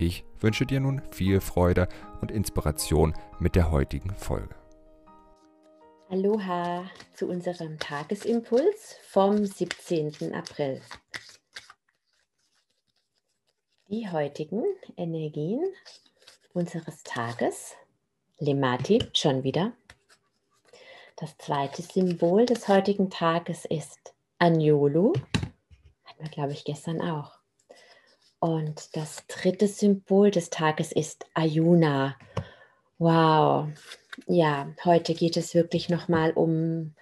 Ich wünsche dir nun viel Freude und Inspiration mit der heutigen Folge. Aloha zu unserem Tagesimpuls vom 17. April. Die heutigen Energien unseres Tages. Lemati schon wieder. Das zweite Symbol des heutigen Tages ist Anjolu. Hatten wir, glaube ich, gestern auch. Und das dritte Symbol des Tages ist Ayuna. Wow. Ja, heute geht es wirklich nochmal um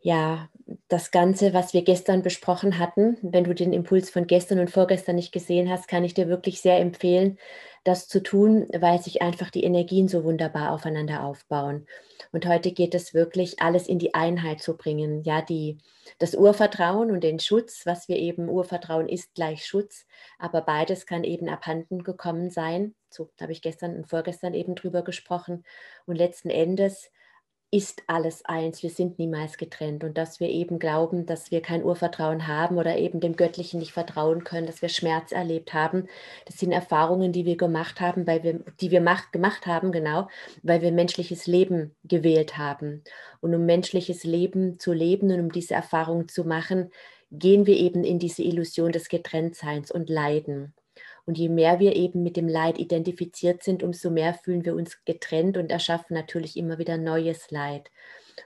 ja, das Ganze, was wir gestern besprochen hatten. Wenn du den Impuls von gestern und vorgestern nicht gesehen hast, kann ich dir wirklich sehr empfehlen, das zu tun, weil sich einfach die Energien so wunderbar aufeinander aufbauen. Und heute geht es wirklich, alles in die Einheit zu bringen. Ja, die, das Urvertrauen und den Schutz, was wir eben, Urvertrauen ist gleich Schutz, aber beides kann eben abhanden gekommen sein. So habe ich gestern und vorgestern eben drüber gesprochen. Und letzten Endes ist alles eins, wir sind niemals getrennt und dass wir eben glauben, dass wir kein Urvertrauen haben oder eben dem Göttlichen nicht vertrauen können, dass wir Schmerz erlebt haben. Das sind Erfahrungen, die wir gemacht haben, weil wir, die wir macht, gemacht haben, genau, weil wir menschliches Leben gewählt haben. Und um menschliches Leben zu leben und um diese Erfahrung zu machen, gehen wir eben in diese Illusion des Getrenntseins und Leiden. Und je mehr wir eben mit dem Leid identifiziert sind, umso mehr fühlen wir uns getrennt und erschaffen natürlich immer wieder neues Leid.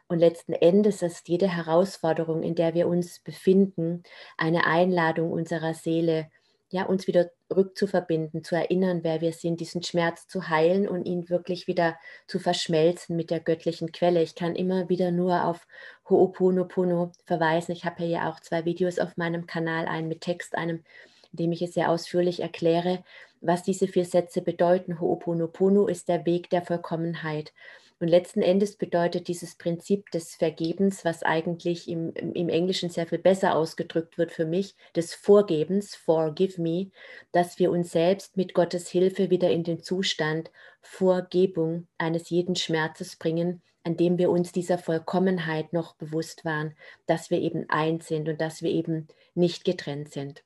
Und letzten Endes ist jede Herausforderung, in der wir uns befinden, eine Einladung unserer Seele, ja, uns wieder rückzuverbinden, zu erinnern, wer wir sind, diesen Schmerz zu heilen und ihn wirklich wieder zu verschmelzen mit der göttlichen Quelle. Ich kann immer wieder nur auf Ho'oponopono verweisen. Ich habe hier ja auch zwei Videos auf meinem Kanal, einen mit Text, einem indem ich es sehr ausführlich erkläre, was diese vier Sätze bedeuten. Ho'oponopono ist der Weg der Vollkommenheit. Und letzten Endes bedeutet dieses Prinzip des Vergebens, was eigentlich im, im Englischen sehr viel besser ausgedrückt wird für mich, des Vorgebens, forgive me, dass wir uns selbst mit Gottes Hilfe wieder in den Zustand Vorgebung eines jeden Schmerzes bringen, an dem wir uns dieser Vollkommenheit noch bewusst waren, dass wir eben eins sind und dass wir eben nicht getrennt sind.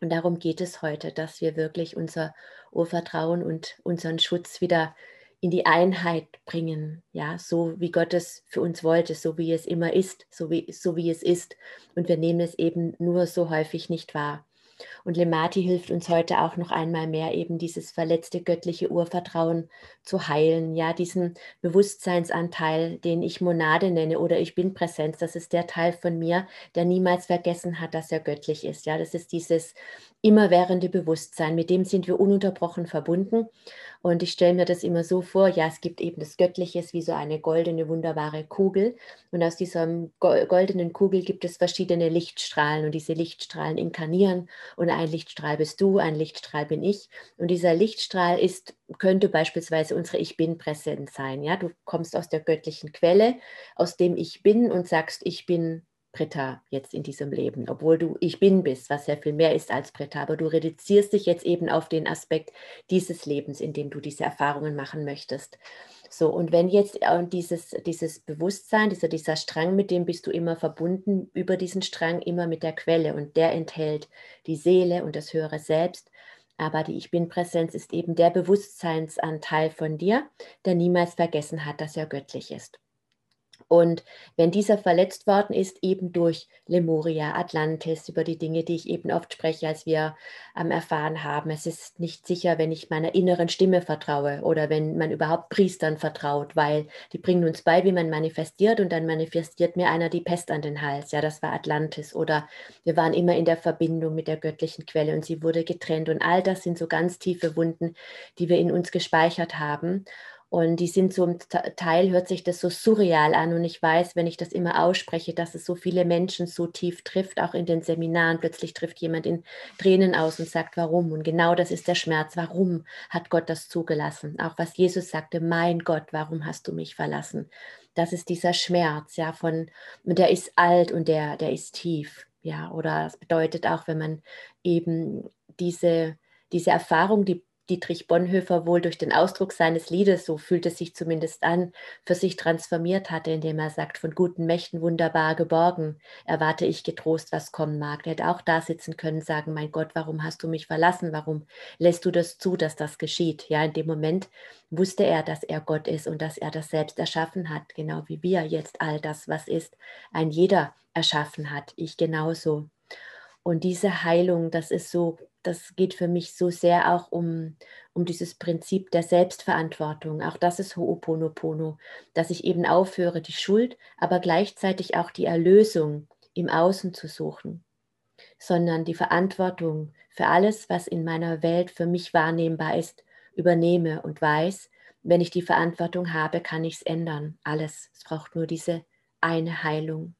Und darum geht es heute, dass wir wirklich unser Urvertrauen und unseren Schutz wieder in die Einheit bringen, ja, so wie Gott es für uns wollte, so wie es immer ist, so wie, so wie es ist. Und wir nehmen es eben nur so häufig nicht wahr. Und Lemati hilft uns heute auch noch einmal mehr, eben dieses verletzte göttliche Urvertrauen zu heilen. Ja, diesen Bewusstseinsanteil, den ich Monade nenne oder ich bin Präsenz, das ist der Teil von mir, der niemals vergessen hat, dass er göttlich ist. Ja, das ist dieses immerwährende Bewusstsein, mit dem sind wir ununterbrochen verbunden. Und ich stelle mir das immer so vor, ja, es gibt eben das Göttliche, wie so eine goldene, wunderbare Kugel. Und aus dieser goldenen Kugel gibt es verschiedene Lichtstrahlen und diese Lichtstrahlen inkarnieren. Und ein Lichtstrahl bist du, ein Lichtstrahl bin ich. Und dieser Lichtstrahl ist, könnte beispielsweise unsere Ich Bin-Präsenz sein. Ja, du kommst aus der göttlichen Quelle, aus dem Ich Bin und sagst, ich bin Britta jetzt in diesem Leben, obwohl du ich bin bist, was ja viel mehr ist als Britta, aber du reduzierst dich jetzt eben auf den Aspekt dieses Lebens, in dem du diese Erfahrungen machen möchtest. So, und wenn jetzt äh, dieses, dieses Bewusstsein, dieser, dieser Strang, mit dem bist du immer verbunden, über diesen Strang immer mit der Quelle und der enthält die Seele und das höhere Selbst. Aber die Ich Bin-Präsenz ist eben der Bewusstseinsanteil von dir, der niemals vergessen hat, dass er göttlich ist. Und wenn dieser verletzt worden ist, eben durch Lemuria, Atlantis, über die Dinge, die ich eben oft spreche, als wir ähm, erfahren haben, es ist nicht sicher, wenn ich meiner inneren Stimme vertraue oder wenn man überhaupt Priestern vertraut, weil die bringen uns bei, wie man manifestiert und dann manifestiert mir einer die Pest an den Hals. Ja, das war Atlantis. Oder wir waren immer in der Verbindung mit der göttlichen Quelle und sie wurde getrennt. Und all das sind so ganz tiefe Wunden, die wir in uns gespeichert haben. Und die sind zum Teil, hört sich das so surreal an. Und ich weiß, wenn ich das immer ausspreche, dass es so viele Menschen so tief trifft, auch in den Seminaren. Plötzlich trifft jemand in Tränen aus und sagt, warum? Und genau das ist der Schmerz. Warum hat Gott das zugelassen? Auch was Jesus sagte, mein Gott, warum hast du mich verlassen? Das ist dieser Schmerz, ja, von, der ist alt und der, der ist tief. Ja, oder das bedeutet auch, wenn man eben diese, diese Erfahrung, die Dietrich Bonhoeffer wohl durch den Ausdruck seines Liedes, so fühlt es sich zumindest an, für sich transformiert hatte, indem er sagt, von guten Mächten wunderbar geborgen, erwarte ich getrost, was kommen mag. Er hätte auch da sitzen können, sagen, mein Gott, warum hast du mich verlassen? Warum lässt du das zu, dass das geschieht? Ja, in dem Moment wusste er, dass er Gott ist und dass er das selbst erschaffen hat, genau wie wir jetzt all das, was ist, ein jeder erschaffen hat, ich genauso. Und diese Heilung, das ist so das geht für mich so sehr auch um, um dieses Prinzip der Selbstverantwortung. Auch das ist Ho'oponopono, dass ich eben aufhöre, die Schuld, aber gleichzeitig auch die Erlösung im Außen zu suchen, sondern die Verantwortung für alles, was in meiner Welt für mich wahrnehmbar ist, übernehme und weiß, wenn ich die Verantwortung habe, kann ich es ändern. Alles. Es braucht nur diese eine Heilung,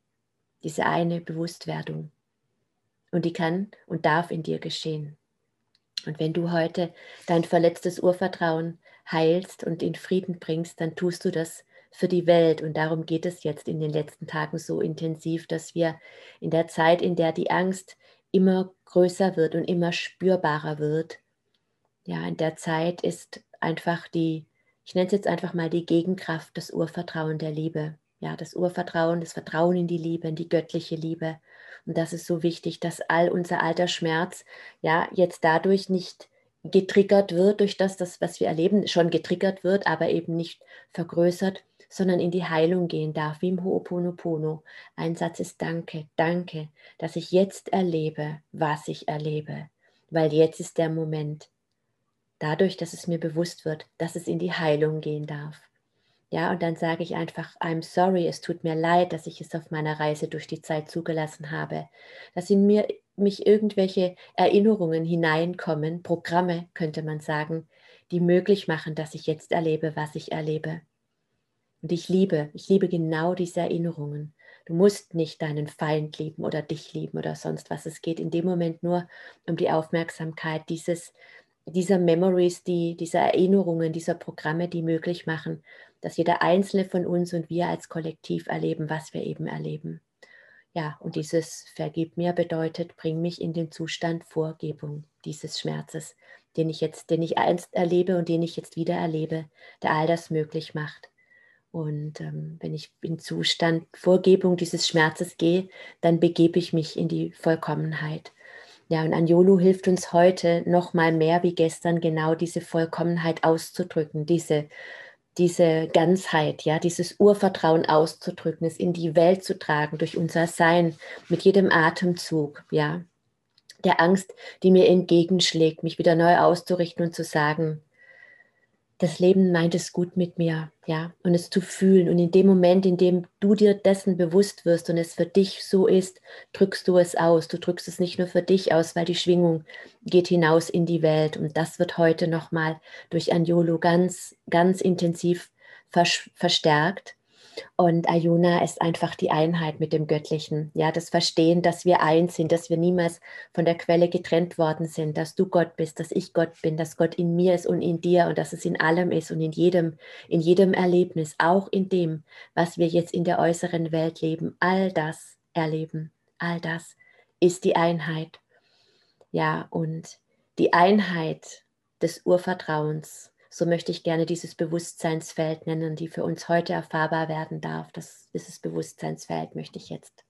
diese eine Bewusstwerdung. Und die kann und darf in dir geschehen. Und wenn du heute dein verletztes Urvertrauen heilst und in Frieden bringst, dann tust du das für die Welt. Und darum geht es jetzt in den letzten Tagen so intensiv, dass wir in der Zeit, in der die Angst immer größer wird und immer spürbarer wird, ja, in der Zeit ist einfach die, ich nenne es jetzt einfach mal die Gegenkraft, das Urvertrauen der Liebe. Ja, das Urvertrauen, das Vertrauen in die Liebe, in die göttliche Liebe. Und das ist so wichtig, dass all unser alter Schmerz ja jetzt dadurch nicht getriggert wird, durch das, das, was wir erleben, schon getriggert wird, aber eben nicht vergrößert, sondern in die Heilung gehen darf, wie im Ho'oponopono. Ein Satz ist Danke, danke, dass ich jetzt erlebe, was ich erlebe, weil jetzt ist der Moment. Dadurch, dass es mir bewusst wird, dass es in die Heilung gehen darf. Ja, und dann sage ich einfach, I'm sorry, es tut mir leid, dass ich es auf meiner Reise durch die Zeit zugelassen habe, dass in mir mich irgendwelche Erinnerungen hineinkommen, Programme könnte man sagen, die möglich machen, dass ich jetzt erlebe, was ich erlebe. Und ich liebe, ich liebe genau diese Erinnerungen. Du musst nicht deinen Feind lieben oder dich lieben oder sonst was. Es geht in dem Moment nur um die Aufmerksamkeit dieses, dieser Memories, die, dieser Erinnerungen, dieser Programme, die möglich machen, dass jeder einzelne von uns und wir als Kollektiv erleben, was wir eben erleben. Ja, und dieses Vergib mir bedeutet, bring mich in den Zustand Vorgebung dieses Schmerzes, den ich jetzt, den ich einst erlebe und den ich jetzt wieder erlebe, der all das möglich macht. Und ähm, wenn ich in Zustand Vorgebung dieses Schmerzes gehe, dann begebe ich mich in die Vollkommenheit. Ja, und Anjolu hilft uns heute noch mal mehr wie gestern genau diese Vollkommenheit auszudrücken, diese diese Ganzheit, ja, dieses Urvertrauen auszudrücken, es in die Welt zu tragen durch unser Sein mit jedem Atemzug, ja, der Angst, die mir entgegenschlägt, mich wieder neu auszurichten und zu sagen, das Leben meint es gut mit mir, ja, und es zu fühlen. Und in dem Moment, in dem du dir dessen bewusst wirst und es für dich so ist, drückst du es aus. Du drückst es nicht nur für dich aus, weil die Schwingung geht hinaus in die Welt. Und das wird heute nochmal durch Anjolo ganz, ganz intensiv verstärkt. Und Ayuna ist einfach die Einheit mit dem Göttlichen. Ja, das Verstehen, dass wir eins sind, dass wir niemals von der Quelle getrennt worden sind, dass du Gott bist, dass ich Gott bin, dass Gott in mir ist und in dir und dass es in allem ist und in jedem, in jedem Erlebnis, auch in dem, was wir jetzt in der äußeren Welt leben. All das erleben, all das ist die Einheit. Ja, und die Einheit des Urvertrauens so möchte ich gerne dieses Bewusstseinsfeld nennen, die für uns heute erfahrbar werden darf. Das, dieses Bewusstseinsfeld möchte ich jetzt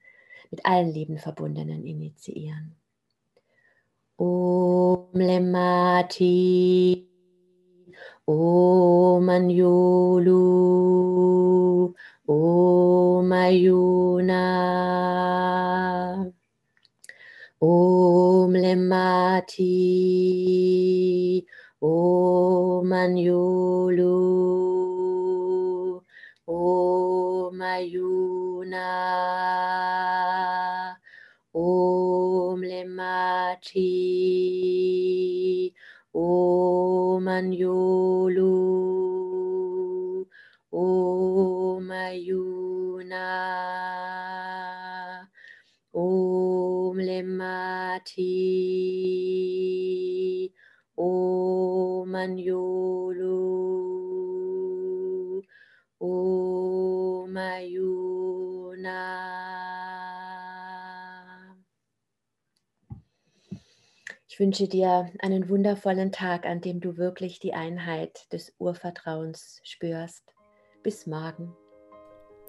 mit allen lieben Verbundenen initiieren. Om Lemati, Om Anjulu, Om Ayuna, Om Lemati, Om Anjulu, Om Ayuna, Om Lemati, Om Anjulu, Om Ayuna, Om Lemati, Om Anjolu, Om Ayuna. Ich wünsche dir einen wundervollen Tag, an dem du wirklich die Einheit des Urvertrauens spürst. Bis morgen.